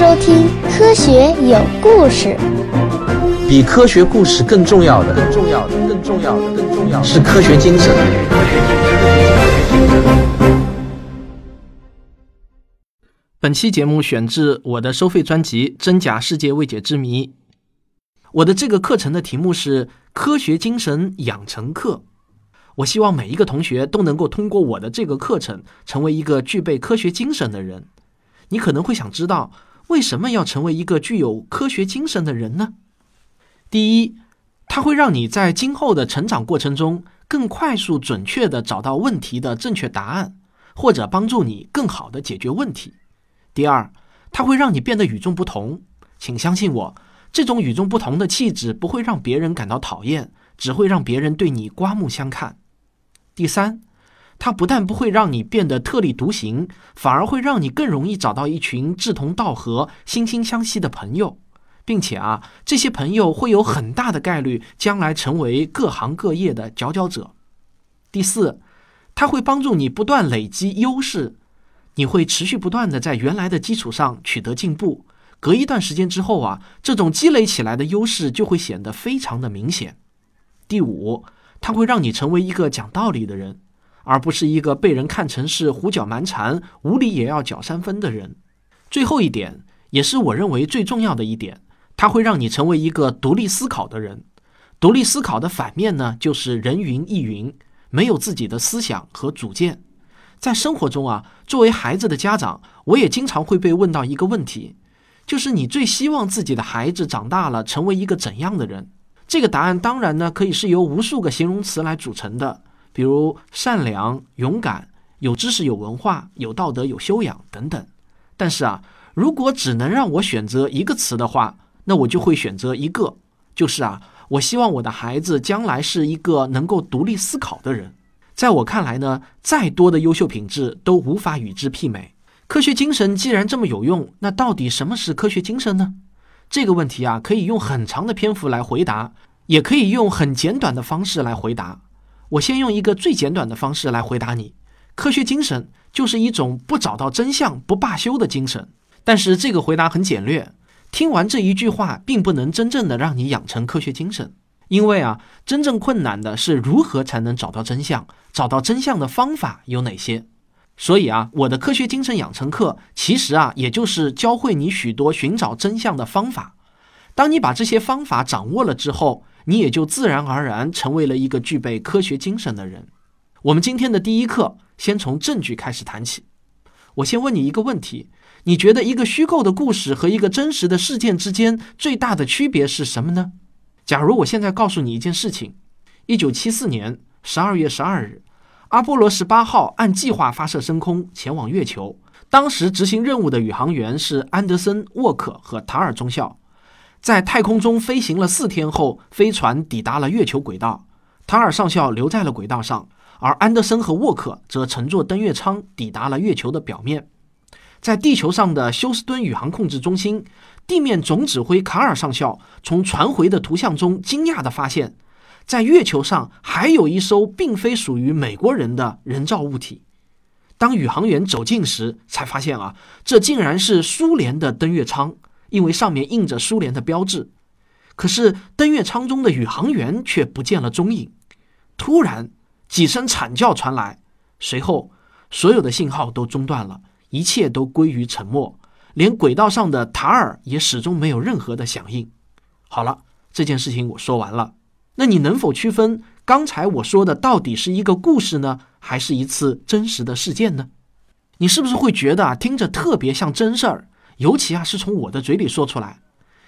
收听《科学有故事》。比科学故事更重要的，更重要的，更重要的，更重要的是科学精神。本期节目选自我的收费专辑《真假世界未解之谜》。我的这个课程的题目是《科学精神养成课》。我希望每一个同学都能够通过我的这个课程，成为一个具备科学精神的人。你可能会想知道，为什么要成为一个具有科学精神的人呢？第一，它会让你在今后的成长过程中更快速、准确地找到问题的正确答案，或者帮助你更好地解决问题。第二，它会让你变得与众不同。请相信我，这种与众不同的气质不会让别人感到讨厌，只会让别人对你刮目相看。第三。它不但不会让你变得特立独行，反而会让你更容易找到一群志同道合、惺惺相惜的朋友，并且啊，这些朋友会有很大的概率将来成为各行各业的佼佼者。第四，它会帮助你不断累积优势，你会持续不断的在原来的基础上取得进步。隔一段时间之后啊，这种积累起来的优势就会显得非常的明显。第五，它会让你成为一个讲道理的人。而不是一个被人看成是胡搅蛮缠、无理也要搅三分的人。最后一点，也是我认为最重要的一点，它会让你成为一个独立思考的人。独立思考的反面呢，就是人云亦云，没有自己的思想和主见。在生活中啊，作为孩子的家长，我也经常会被问到一个问题，就是你最希望自己的孩子长大了成为一个怎样的人？这个答案当然呢，可以是由无数个形容词来组成的。比如善良、勇敢、有知识、有文化、有道德、有修养等等。但是啊，如果只能让我选择一个词的话，那我就会选择一个，就是啊，我希望我的孩子将来是一个能够独立思考的人。在我看来呢，再多的优秀品质都无法与之媲美。科学精神既然这么有用，那到底什么是科学精神呢？这个问题啊，可以用很长的篇幅来回答，也可以用很简短的方式来回答。我先用一个最简短的方式来回答你：科学精神就是一种不找到真相不罢休的精神。但是这个回答很简略，听完这一句话，并不能真正的让你养成科学精神。因为啊，真正困难的是如何才能找到真相，找到真相的方法有哪些。所以啊，我的科学精神养成课其实啊，也就是教会你许多寻找真相的方法。当你把这些方法掌握了之后，你也就自然而然成为了一个具备科学精神的人。我们今天的第一课，先从证据开始谈起。我先问你一个问题：你觉得一个虚构的故事和一个真实的事件之间最大的区别是什么呢？假如我现在告诉你一件事情：一九七四年十二月十二日，阿波罗十八号按计划发射升空，前往月球。当时执行任务的宇航员是安德森、沃克和塔尔中校。在太空中飞行了四天后，飞船抵达了月球轨道。塔尔上校留在了轨道上，而安德森和沃克则乘坐登月舱抵达了月球的表面。在地球上的休斯敦宇航控制中心，地面总指挥卡尔上校从传回的图像中惊讶地发现，在月球上还有一艘并非属于美国人的人造物体。当宇航员走近时，才发现啊，这竟然是苏联的登月舱。因为上面印着苏联的标志，可是登月舱中的宇航员却不见了踪影。突然，几声惨叫传来，随后所有的信号都中断了，一切都归于沉默，连轨道上的塔尔也始终没有任何的响应。好了，这件事情我说完了。那你能否区分刚才我说的到底是一个故事呢，还是一次真实的事件呢？你是不是会觉得啊，听着特别像真事儿？尤其啊，是从我的嘴里说出来，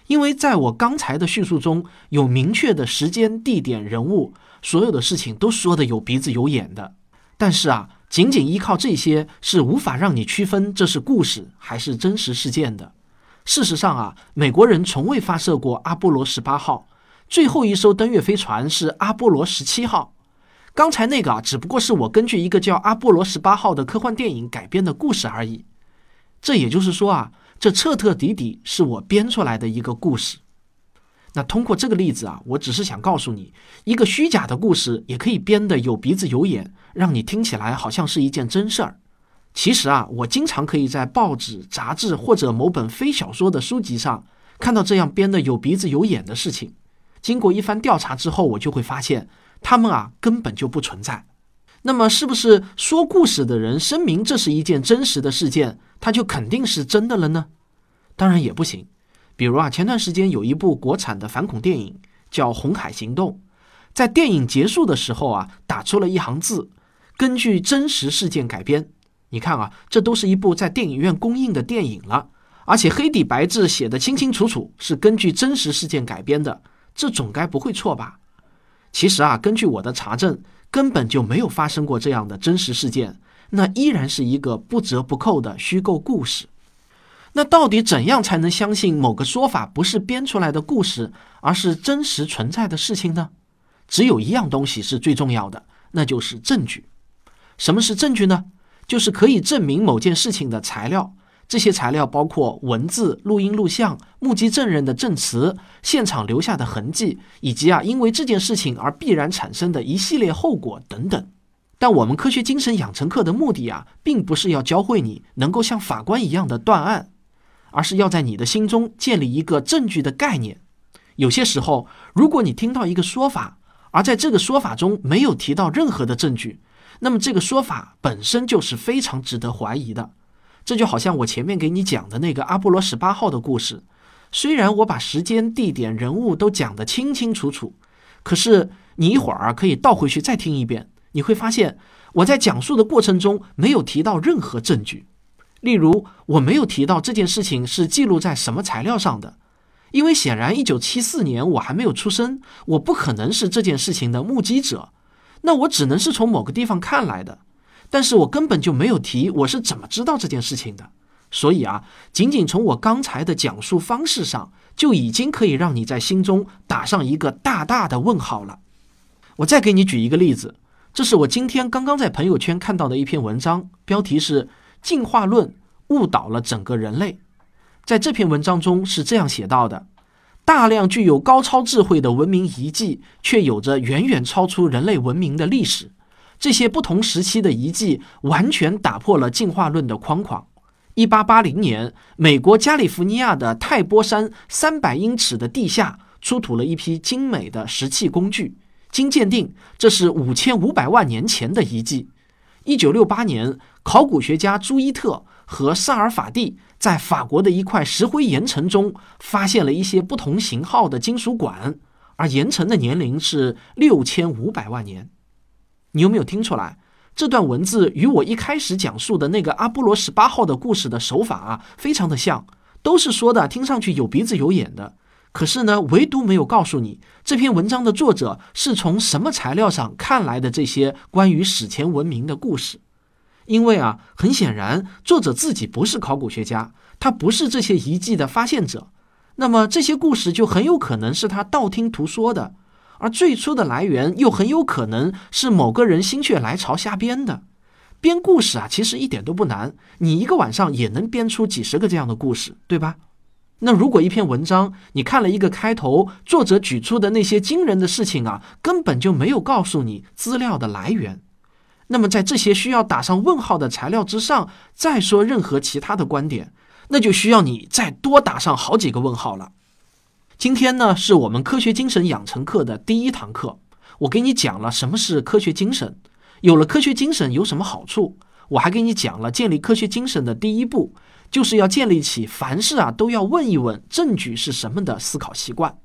因为在我刚才的叙述中有明确的时间、地点、人物，所有的事情都说的有鼻子有眼的。但是啊，仅仅依靠这些是无法让你区分这是故事还是真实事件的。事实上啊，美国人从未发射过阿波罗十八号，最后一艘登月飞船是阿波罗十七号。刚才那个啊，只不过是我根据一个叫《阿波罗十八号》的科幻电影改编的故事而已。这也就是说啊。这彻彻底底是我编出来的一个故事。那通过这个例子啊，我只是想告诉你，一个虚假的故事也可以编得有鼻子有眼，让你听起来好像是一件真事儿。其实啊，我经常可以在报纸、杂志或者某本非小说的书籍上看到这样编的有鼻子有眼的事情。经过一番调查之后，我就会发现，他们啊根本就不存在。那么，是不是说故事的人声明这是一件真实的事件，他就肯定是真的了呢？当然也不行。比如啊，前段时间有一部国产的反恐电影叫《红海行动》，在电影结束的时候啊，打出了一行字：“根据真实事件改编。”你看啊，这都是一部在电影院公映的电影了，而且黑底白字写的清清楚楚，是根据真实事件改编的，这总该不会错吧？其实啊，根据我的查证，根本就没有发生过这样的真实事件，那依然是一个不折不扣的虚构故事。那到底怎样才能相信某个说法不是编出来的故事，而是真实存在的事情呢？只有一样东西是最重要的，那就是证据。什么是证据呢？就是可以证明某件事情的材料，这些材料包括文字、录音、录像、目击证人的证词、现场留下的痕迹，以及啊因为这件事情而必然产生的一系列后果等等。但我们科学精神养成课的目的啊，并不是要教会你能够像法官一样的断案，而是要在你的心中建立一个证据的概念。有些时候，如果你听到一个说法，而在这个说法中没有提到任何的证据。那么这个说法本身就是非常值得怀疑的，这就好像我前面给你讲的那个阿波罗十八号的故事，虽然我把时间、地点、人物都讲得清清楚楚，可是你一会儿可以倒回去再听一遍，你会发现我在讲述的过程中没有提到任何证据，例如我没有提到这件事情是记录在什么材料上的，因为显然一九七四年我还没有出生，我不可能是这件事情的目击者。那我只能是从某个地方看来的，但是我根本就没有提我是怎么知道这件事情的，所以啊，仅仅从我刚才的讲述方式上，就已经可以让你在心中打上一个大大的问号了。我再给你举一个例子，这是我今天刚刚在朋友圈看到的一篇文章，标题是《进化论误导了整个人类》。在这篇文章中是这样写到的。大量具有高超智慧的文明遗迹，却有着远远超出人类文明的历史。这些不同时期的遗迹完全打破了进化论的框框。一八八零年，美国加利福尼亚的泰波山三百英尺的地下出土了一批精美的石器工具，经鉴定，这是五千五百万年前的遗迹。一九六八年，考古学家朱伊特和萨尔法蒂。在法国的一块石灰岩层中，发现了一些不同型号的金属管，而岩层的年龄是六千五百万年。你有没有听出来？这段文字与我一开始讲述的那个阿波罗十八号的故事的手法啊，非常的像，都是说的听上去有鼻子有眼的。可是呢，唯独没有告诉你这篇文章的作者是从什么材料上看来的这些关于史前文明的故事。因为啊，很显然，作者自己不是考古学家，他不是这些遗迹的发现者，那么这些故事就很有可能是他道听途说的，而最初的来源又很有可能是某个人心血来潮瞎编的。编故事啊，其实一点都不难，你一个晚上也能编出几十个这样的故事，对吧？那如果一篇文章你看了一个开头，作者举出的那些惊人的事情啊，根本就没有告诉你资料的来源。那么，在这些需要打上问号的材料之上，再说任何其他的观点，那就需要你再多打上好几个问号了。今天呢，是我们科学精神养成课的第一堂课，我给你讲了什么是科学精神，有了科学精神有什么好处，我还给你讲了建立科学精神的第一步，就是要建立起凡事啊都要问一问证据是什么的思考习惯。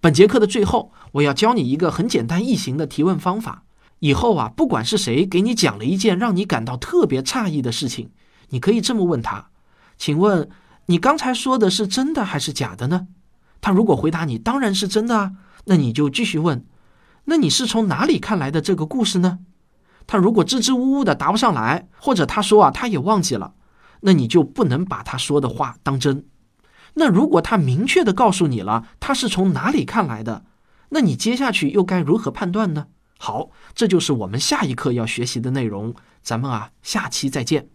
本节课的最后，我要教你一个很简单易行的提问方法。以后啊，不管是谁给你讲了一件让你感到特别诧异的事情，你可以这么问他：“请问你刚才说的是真的还是假的呢？”他如果回答你当然是真的啊，那你就继续问：“那你是从哪里看来的这个故事呢？”他如果支支吾吾的答不上来，或者他说啊他也忘记了，那你就不能把他说的话当真。那如果他明确的告诉你了他是从哪里看来的，那你接下去又该如何判断呢？好，这就是我们下一课要学习的内容。咱们啊，下期再见。